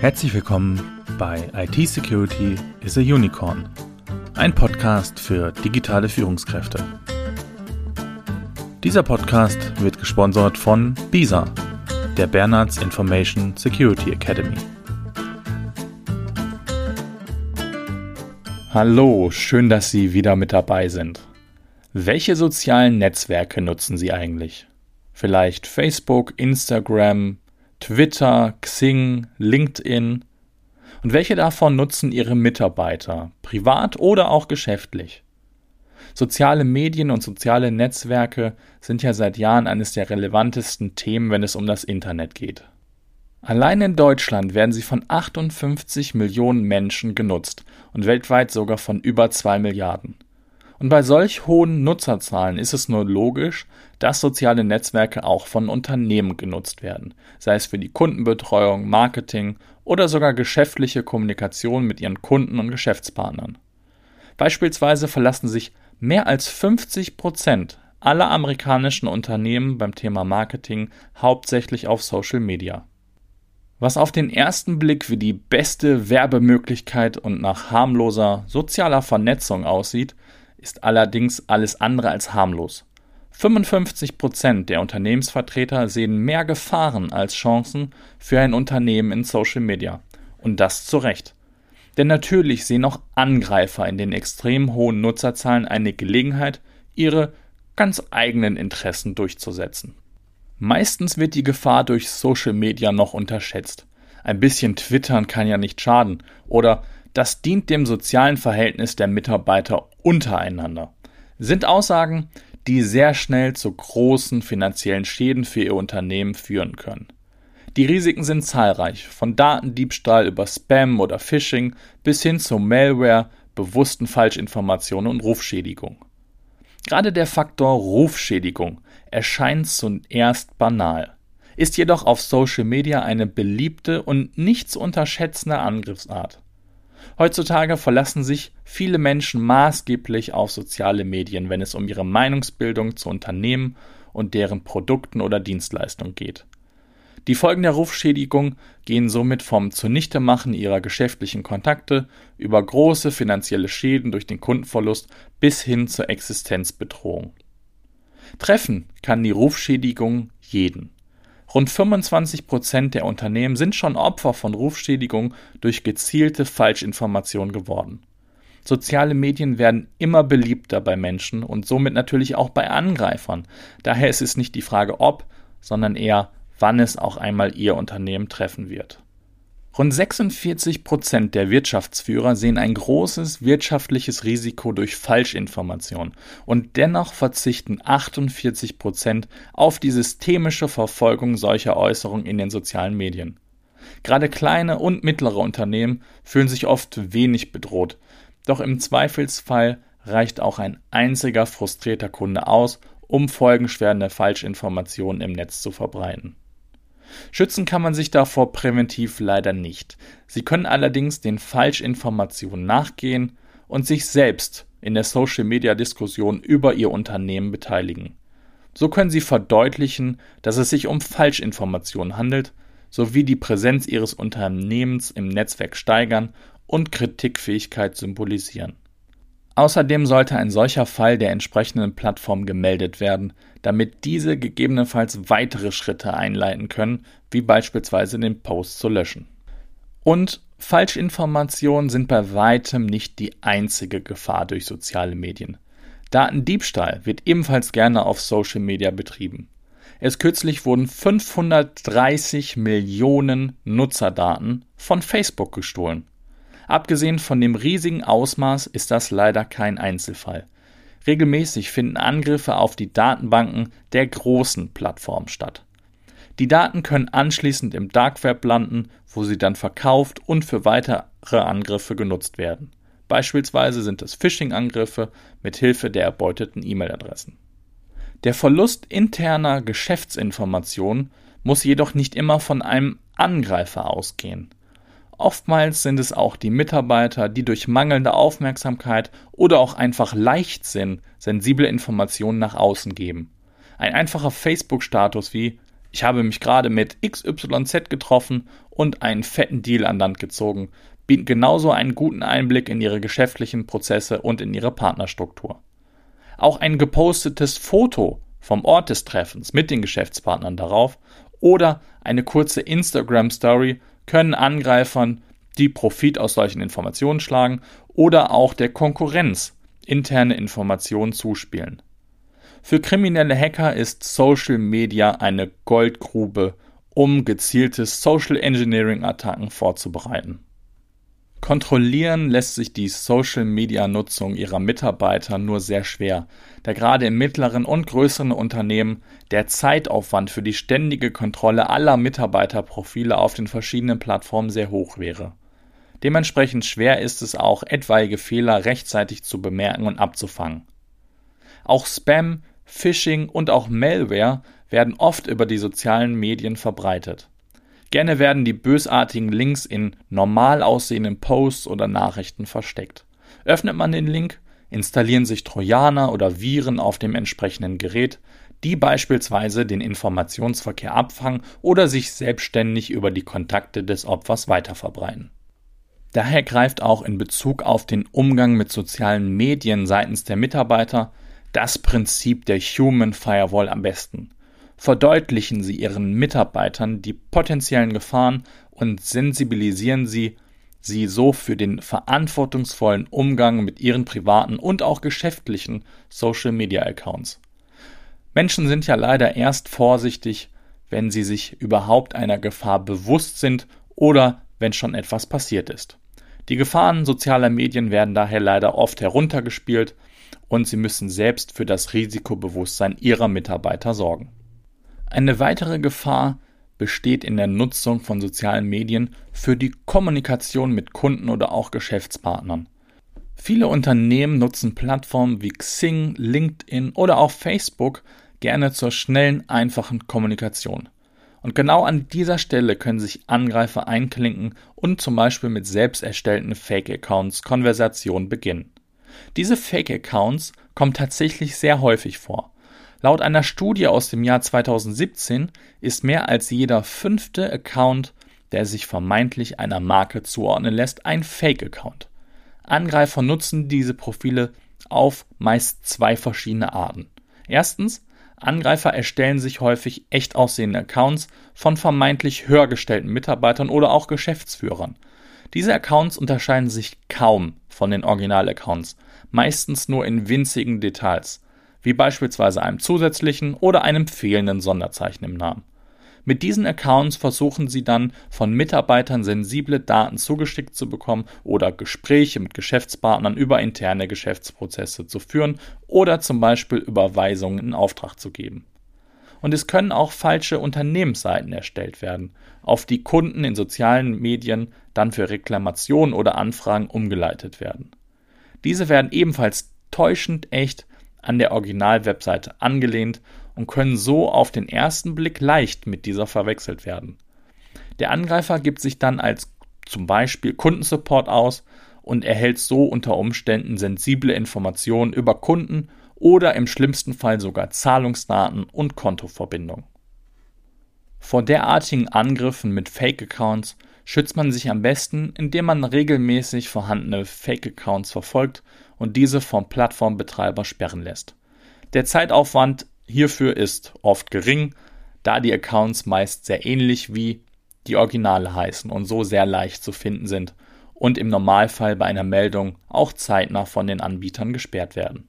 Herzlich willkommen bei IT Security is a Unicorn, ein Podcast für digitale Führungskräfte. Dieser Podcast wird gesponsert von BISA, der Bernards Information Security Academy. Hallo, schön, dass Sie wieder mit dabei sind. Welche sozialen Netzwerke nutzen Sie eigentlich? Vielleicht Facebook, Instagram, Twitter, Xing, LinkedIn? Und welche davon nutzen Ihre Mitarbeiter, privat oder auch geschäftlich? Soziale Medien und soziale Netzwerke sind ja seit Jahren eines der relevantesten Themen, wenn es um das Internet geht. Allein in Deutschland werden sie von 58 Millionen Menschen genutzt und weltweit sogar von über 2 Milliarden. Und bei solch hohen Nutzerzahlen ist es nur logisch, dass soziale Netzwerke auch von Unternehmen genutzt werden, sei es für die Kundenbetreuung, Marketing oder sogar geschäftliche Kommunikation mit ihren Kunden und Geschäftspartnern. Beispielsweise verlassen sich mehr als 50 Prozent aller amerikanischen Unternehmen beim Thema Marketing hauptsächlich auf Social Media. Was auf den ersten Blick wie die beste Werbemöglichkeit und nach harmloser sozialer Vernetzung aussieht, ist allerdings alles andere als harmlos. 55 Prozent der Unternehmensvertreter sehen mehr Gefahren als Chancen für ein Unternehmen in Social Media. Und das zu Recht. Denn natürlich sehen auch Angreifer in den extrem hohen Nutzerzahlen eine Gelegenheit, ihre ganz eigenen Interessen durchzusetzen. Meistens wird die Gefahr durch Social Media noch unterschätzt. Ein bisschen Twittern kann ja nicht schaden. Oder das dient dem sozialen Verhältnis der Mitarbeiter untereinander. Sind Aussagen, die sehr schnell zu großen finanziellen Schäden für ihr Unternehmen führen können. Die Risiken sind zahlreich, von Datendiebstahl über Spam oder Phishing bis hin zu Malware, bewussten Falschinformationen und Rufschädigung. Gerade der Faktor Rufschädigung erscheint zuerst banal, ist jedoch auf Social Media eine beliebte und nicht zu unterschätzende Angriffsart. Heutzutage verlassen sich viele Menschen maßgeblich auf soziale Medien, wenn es um ihre Meinungsbildung zu Unternehmen und deren Produkten oder Dienstleistungen geht. Die Folgen der Rufschädigung gehen somit vom Zunichtemachen ihrer geschäftlichen Kontakte über große finanzielle Schäden durch den Kundenverlust bis hin zur Existenzbedrohung. Treffen kann die Rufschädigung jeden. Rund 25 Prozent der Unternehmen sind schon Opfer von Rufschädigung durch gezielte Falschinformationen geworden. Soziale Medien werden immer beliebter bei Menschen und somit natürlich auch bei Angreifern. Daher ist es nicht die Frage ob, sondern eher wann es auch einmal ihr Unternehmen treffen wird. Rund 46 Prozent der Wirtschaftsführer sehen ein großes wirtschaftliches Risiko durch Falschinformation und dennoch verzichten 48 Prozent auf die systemische Verfolgung solcher Äußerungen in den sozialen Medien. Gerade kleine und mittlere Unternehmen fühlen sich oft wenig bedroht, doch im Zweifelsfall reicht auch ein einziger frustrierter Kunde aus, um folgenschwere Falschinformationen im Netz zu verbreiten. Schützen kann man sich davor präventiv leider nicht. Sie können allerdings den Falschinformationen nachgehen und sich selbst in der Social-Media-Diskussion über ihr Unternehmen beteiligen. So können sie verdeutlichen, dass es sich um Falschinformationen handelt, sowie die Präsenz ihres Unternehmens im Netzwerk steigern und Kritikfähigkeit symbolisieren. Außerdem sollte ein solcher Fall der entsprechenden Plattform gemeldet werden, damit diese gegebenenfalls weitere Schritte einleiten können, wie beispielsweise den Post zu löschen. Und Falschinformationen sind bei weitem nicht die einzige Gefahr durch soziale Medien. Datendiebstahl wird ebenfalls gerne auf Social Media betrieben. Erst kürzlich wurden 530 Millionen Nutzerdaten von Facebook gestohlen. Abgesehen von dem riesigen Ausmaß ist das leider kein Einzelfall. Regelmäßig finden Angriffe auf die Datenbanken der großen Plattformen statt. Die Daten können anschließend im Dark Web landen, wo sie dann verkauft und für weitere Angriffe genutzt werden. Beispielsweise sind es Phishing-Angriffe mit Hilfe der erbeuteten E-Mail-Adressen. Der Verlust interner Geschäftsinformationen muss jedoch nicht immer von einem Angreifer ausgehen. Oftmals sind es auch die Mitarbeiter, die durch mangelnde Aufmerksamkeit oder auch einfach Leichtsinn sensible Informationen nach außen geben. Ein einfacher Facebook-Status wie ich habe mich gerade mit XYZ getroffen und einen fetten Deal an Land gezogen, bieten genauso einen guten Einblick in ihre geschäftlichen Prozesse und in ihre Partnerstruktur. Auch ein gepostetes Foto vom Ort des Treffens mit den Geschäftspartnern darauf oder eine kurze Instagram-Story können Angreifern, die Profit aus solchen Informationen schlagen, oder auch der Konkurrenz interne Informationen zuspielen. Für kriminelle Hacker ist Social Media eine Goldgrube, um gezielte Social Engineering Attacken vorzubereiten. Kontrollieren lässt sich die Social-Media-Nutzung ihrer Mitarbeiter nur sehr schwer, da gerade in mittleren und größeren Unternehmen der Zeitaufwand für die ständige Kontrolle aller Mitarbeiterprofile auf den verschiedenen Plattformen sehr hoch wäre. Dementsprechend schwer ist es auch, etwaige Fehler rechtzeitig zu bemerken und abzufangen. Auch Spam, Phishing und auch Malware werden oft über die sozialen Medien verbreitet. Gerne werden die bösartigen Links in normal aussehenden Posts oder Nachrichten versteckt. Öffnet man den Link, installieren sich Trojaner oder Viren auf dem entsprechenden Gerät, die beispielsweise den Informationsverkehr abfangen oder sich selbstständig über die Kontakte des Opfers weiterverbreiten. Daher greift auch in Bezug auf den Umgang mit sozialen Medien seitens der Mitarbeiter das Prinzip der Human Firewall am besten verdeutlichen Sie Ihren Mitarbeitern die potenziellen Gefahren und sensibilisieren Sie sie so für den verantwortungsvollen Umgang mit ihren privaten und auch geschäftlichen Social-Media-Accounts. Menschen sind ja leider erst vorsichtig, wenn sie sich überhaupt einer Gefahr bewusst sind oder wenn schon etwas passiert ist. Die Gefahren sozialer Medien werden daher leider oft heruntergespielt und sie müssen selbst für das Risikobewusstsein ihrer Mitarbeiter sorgen. Eine weitere Gefahr besteht in der Nutzung von sozialen Medien für die Kommunikation mit Kunden oder auch Geschäftspartnern. Viele Unternehmen nutzen Plattformen wie Xing, LinkedIn oder auch Facebook gerne zur schnellen, einfachen Kommunikation. Und genau an dieser Stelle können sich Angreifer einklinken und zum Beispiel mit selbst erstellten Fake-Accounts Konversationen beginnen. Diese Fake-Accounts kommen tatsächlich sehr häufig vor. Laut einer Studie aus dem Jahr 2017 ist mehr als jeder fünfte Account, der sich vermeintlich einer Marke zuordnen lässt, ein Fake-Account. Angreifer nutzen diese Profile auf meist zwei verschiedene Arten. Erstens, Angreifer erstellen sich häufig echt aussehende Accounts von vermeintlich höher gestellten Mitarbeitern oder auch Geschäftsführern. Diese Accounts unterscheiden sich kaum von den Original-Accounts, meistens nur in winzigen Details wie beispielsweise einem zusätzlichen oder einem fehlenden Sonderzeichen im Namen. Mit diesen Accounts versuchen Sie dann von Mitarbeitern sensible Daten zugeschickt zu bekommen oder Gespräche mit Geschäftspartnern über interne Geschäftsprozesse zu führen oder zum Beispiel Überweisungen in Auftrag zu geben. Und es können auch falsche Unternehmensseiten erstellt werden, auf die Kunden in sozialen Medien dann für Reklamationen oder Anfragen umgeleitet werden. Diese werden ebenfalls täuschend echt an der Original-Webseite angelehnt und können so auf den ersten Blick leicht mit dieser verwechselt werden. Der Angreifer gibt sich dann als zum Beispiel Kundensupport aus und erhält so unter Umständen sensible Informationen über Kunden oder im schlimmsten Fall sogar Zahlungsdaten und Kontoverbindungen. Vor derartigen Angriffen mit Fake-Accounts schützt man sich am besten, indem man regelmäßig vorhandene Fake-Accounts verfolgt und diese vom Plattformbetreiber sperren lässt. Der Zeitaufwand hierfür ist oft gering, da die Accounts meist sehr ähnlich wie die Originale heißen und so sehr leicht zu finden sind und im Normalfall bei einer Meldung auch zeitnah von den Anbietern gesperrt werden.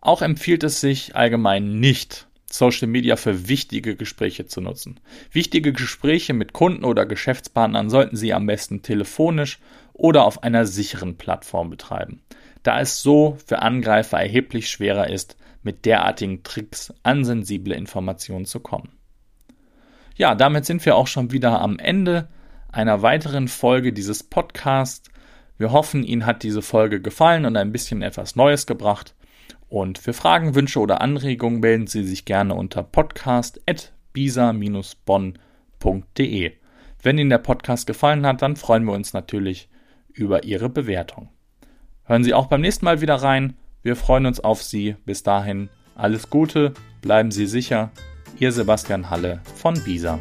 Auch empfiehlt es sich allgemein nicht, Social Media für wichtige Gespräche zu nutzen. Wichtige Gespräche mit Kunden oder Geschäftspartnern sollten Sie am besten telefonisch oder auf einer sicheren Plattform betreiben, da es so für Angreifer erheblich schwerer ist, mit derartigen Tricks an sensible Informationen zu kommen. Ja, damit sind wir auch schon wieder am Ende einer weiteren Folge dieses Podcasts. Wir hoffen, Ihnen hat diese Folge gefallen und ein bisschen etwas Neues gebracht. Und für Fragen, Wünsche oder Anregungen melden Sie sich gerne unter podcast.bisa-bonn.de. Wenn Ihnen der Podcast gefallen hat, dann freuen wir uns natürlich über Ihre Bewertung. Hören Sie auch beim nächsten Mal wieder rein. Wir freuen uns auf Sie. Bis dahin alles Gute, bleiben Sie sicher. Ihr Sebastian Halle von Bisa.